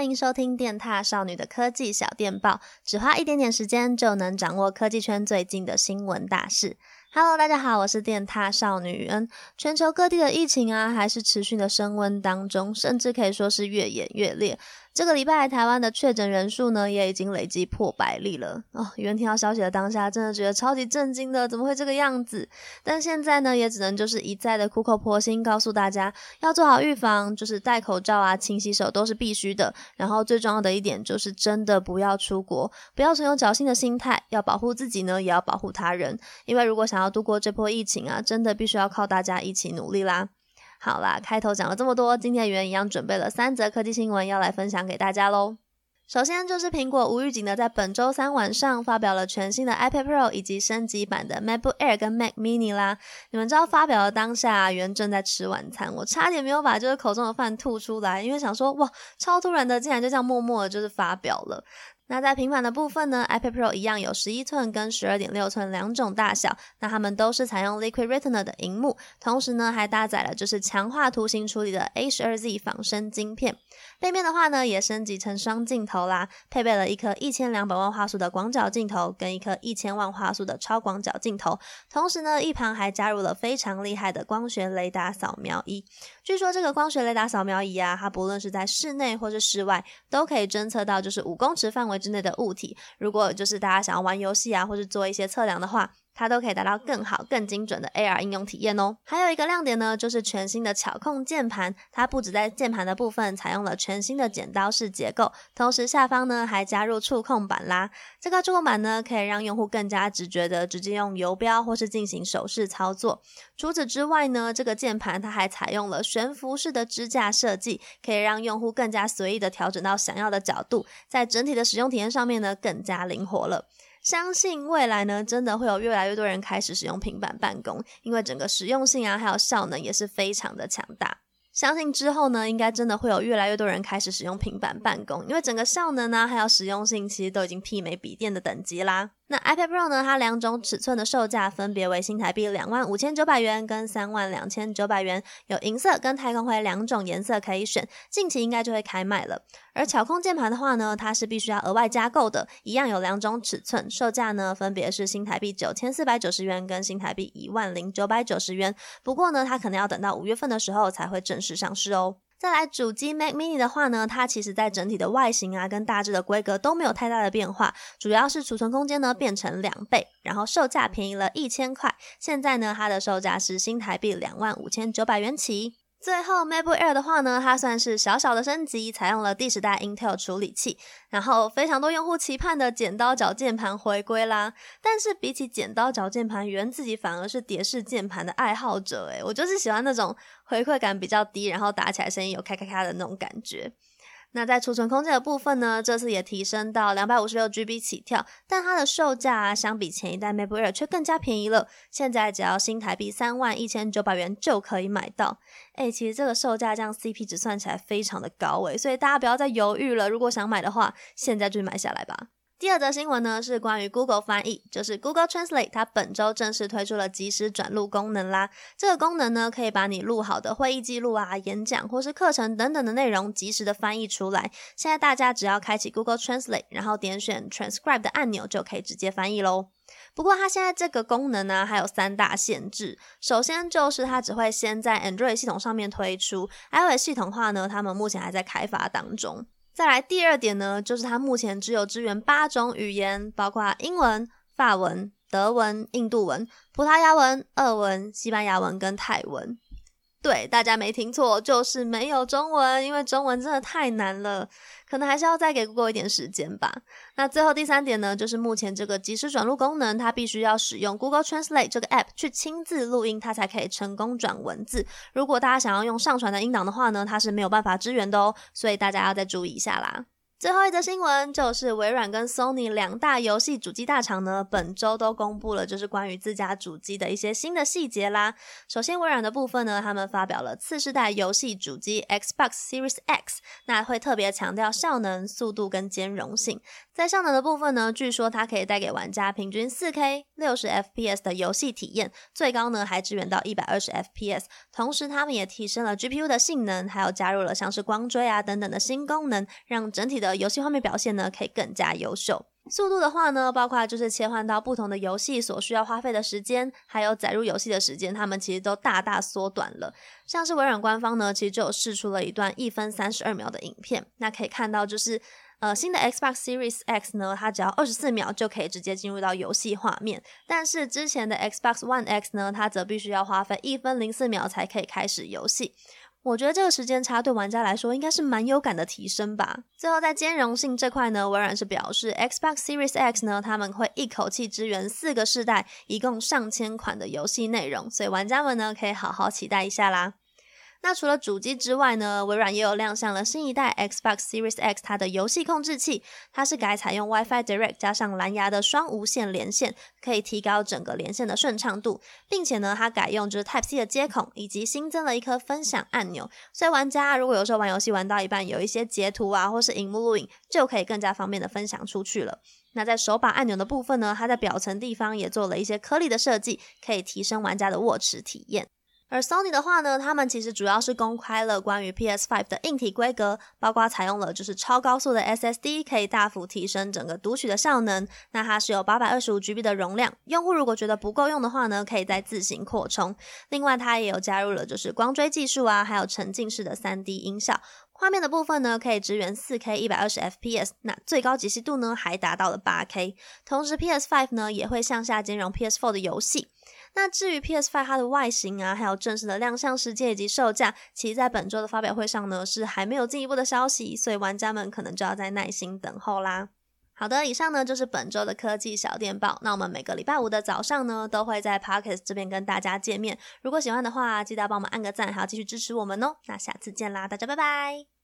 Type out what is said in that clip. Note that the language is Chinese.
欢迎收听电踏少女的科技小电报，只花一点点时间就能掌握科技圈最近的新闻大事。Hello，大家好，我是电踏少女恩。全球各地的疫情啊，还是持续的升温当中，甚至可以说是越演越烈。这个礼拜，台湾的确诊人数呢，也已经累计破百例了哦。原听到消息的当下，真的觉得超级震惊的，怎么会这个样子？但现在呢，也只能就是一再的苦口婆心告诉大家，要做好预防，就是戴口罩啊、勤洗手都是必须的。然后最重要的一点就是，真的不要出国，不要存有侥幸的心态，要保护自己呢，也要保护他人。因为如果想要度过这波疫情啊，真的必须要靠大家一起努力啦。好啦，开头讲了这么多，今天的圆一样准备了三则科技新闻要来分享给大家喽。首先就是苹果无预警的在本周三晚上发表了全新的 iPad Pro 以及升级版的 MacBook Air 跟 Mac Mini 啦。你们知道发表的当下，圆正在吃晚餐，我差点没有把就是口中的饭吐出来，因为想说哇，超突然的，竟然就这样默默的就是发表了。那在平板的部分呢，iPad Pro 一样有十一寸跟十二点六寸两种大小，那它们都是采用 Liquid Retina 的荧幕，同时呢还搭载了就是强化图形处理的 A12Z 仿生晶片。背面的话呢也升级成双镜头啦，配备了一颗一千两百万画素的广角镜头跟一颗一千万画素的超广角镜头，同时呢一旁还加入了非常厉害的光学雷达扫描仪。据说这个光学雷达扫描仪啊，它不论是在室内或是室外，都可以侦测到就是五公尺范围之内的物体，如果就是大家想要玩游戏啊，或者做一些测量的话，它都可以达到更好、更精准的 AR 应用体验哦。还有一个亮点呢，就是全新的巧控键盘，它不只在键盘的部分采用了全新的剪刀式结构，同时下方呢还加入触控板啦。这个触控板呢可以让用户更加直觉的直接用游标或是进行手势操作。除此之外呢，这个键盘它还采用了悬浮式的支架设计，可以让用户更加随意的调整到想要的角度，在整体的使用体验上面呢更加灵活了。相信未来呢，真的会有越来越多人开始使用平板办公，因为整个实用性啊，还有效能也是非常的强大。相信之后呢，应该真的会有越来越多人开始使用平板办公，因为整个效能呢，还有实用性，其实都已经媲美笔电的等级啦。那 iPad Pro 呢？它两种尺寸的售价分别为新台币两万五千九百元跟三万两千九百元，有银色跟太空灰两种颜色可以选，近期应该就会开卖了。而巧控键盘的话呢，它是必须要额外加购的，一样有两种尺寸，售价呢分别是新台币九千四百九十元跟新台币一万零九百九十元。不过呢，它可能要等到五月份的时候才会正式上市哦。再来主机 Mac Mini 的话呢，它其实在整体的外形啊跟大致的规格都没有太大的变化，主要是储存空间呢变成两倍，然后售价便宜了一千块，现在呢它的售价是新台币两万五千九百元起。最后，MacBook Air 的话呢，它算是小小的升级，采用了第十代 Intel 处理器，然后非常多用户期盼的剪刀脚键盘回归啦。但是比起剪刀脚键盘，圆自己反而是蝶式键盘的爱好者，诶，我就是喜欢那种回馈感比较低，然后打起来声音有咔咔咔的那种感觉。那在储存空间的部分呢，这次也提升到两百五十六 GB 起跳，但它的售价，相比前一代 MacBook Air 却更加便宜了，现在只要新台币三万一千九百元就可以买到。诶，其实这个售价这样 CP 值算起来非常的高诶，所以大家不要再犹豫了，如果想买的话，现在就买下来吧。第二则新闻呢，是关于 Google 翻译，就是 Google Translate，它本周正式推出了即时转录功能啦。这个功能呢，可以把你录好的会议记录啊、演讲或是课程等等的内容即时的翻译出来。现在大家只要开启 Google Translate，然后点选 Transcribe 的按钮，就可以直接翻译喽。不过它现在这个功能呢，还有三大限制。首先就是它只会先在 Android 系统上面推出，iOS 系统的话呢，他们目前还在开发当中。再来第二点呢，就是它目前只有支援八种语言，包括英文、法文、德文、印度文、葡萄牙文、俄文、西班牙文跟泰文。对，大家没听错，就是没有中文，因为中文真的太难了，可能还是要再给 Google 一点时间吧。那最后第三点呢，就是目前这个即时转录功能，它必须要使用 Google Translate 这个 App 去亲自录音，它才可以成功转文字。如果大家想要用上传的音档的话呢，它是没有办法支援的哦，所以大家要再注意一下啦。最后一则新闻就是微软跟 Sony 两大游戏主机大厂呢，本周都公布了就是关于自家主机的一些新的细节啦。首先，微软的部分呢，他们发表了次世代游戏主机 Xbox Series X，那会特别强调效能、速度跟兼容性。在效能的部分呢，据说它可以带给玩家平均 4K 60 FPS 的游戏体验，最高呢还支援到120 FPS。同时，他们也提升了 GPU 的性能，还有加入了像是光追啊等等的新功能，让整体的游戏画面表现呢，可以更加优秀。速度的话呢，包括就是切换到不同的游戏所需要花费的时间，还有载入游戏的时间，他们其实都大大缩短了。像是微软官方呢，其实就有释出了一段一分三十二秒的影片，那可以看到就是呃新的 Xbox Series X 呢，它只要二十四秒就可以直接进入到游戏画面，但是之前的 Xbox One X 呢，它则必须要花费一分零四秒才可以开始游戏。我觉得这个时间差对玩家来说应该是蛮有感的提升吧。最后在兼容性这块呢，微软是表示 Xbox Series X 呢，他们会一口气支援四个世代，一共上千款的游戏内容，所以玩家们呢可以好好期待一下啦。那除了主机之外呢，微软也有亮相了新一代 Xbox Series X 它的游戏控制器，它是改采用 Wi-Fi Direct 加上蓝牙的双无线连线，可以提高整个连线的顺畅度，并且呢，它改用就是 Type C 的接口，以及新增了一颗分享按钮，所以玩家如果有时候玩游戏玩到一半，有一些截图啊，或是荧幕录影，就可以更加方便的分享出去了。那在手把按钮的部分呢，它在表层地方也做了一些颗粒的设计，可以提升玩家的握持体验。而 Sony 的话呢，他们其实主要是公开了关于 PS5 的硬体规格，包括采用了就是超高速的 SSD，可以大幅提升整个读取的效能。那它是有八百二十五 GB 的容量，用户如果觉得不够用的话呢，可以再自行扩充。另外，它也有加入了就是光追技术啊，还有沉浸式的 3D 音效。画面的部分呢，可以支援 4K 一百二十 FPS，那最高解析度呢还达到了 8K。同时，PS5 呢也会向下兼容 PS4 的游戏。那至于 PS5 它的外形啊，还有正式的亮相时间以及售价，其实在本周的发表会上呢，是还没有进一步的消息，所以玩家们可能就要再耐心等候啦。好的，以上呢就是本周的科技小电报。那我们每个礼拜五的早上呢，都会在 Podcast 这边跟大家见面。如果喜欢的话，记得要帮我们按个赞，还要继续支持我们哦。那下次见啦，大家拜拜。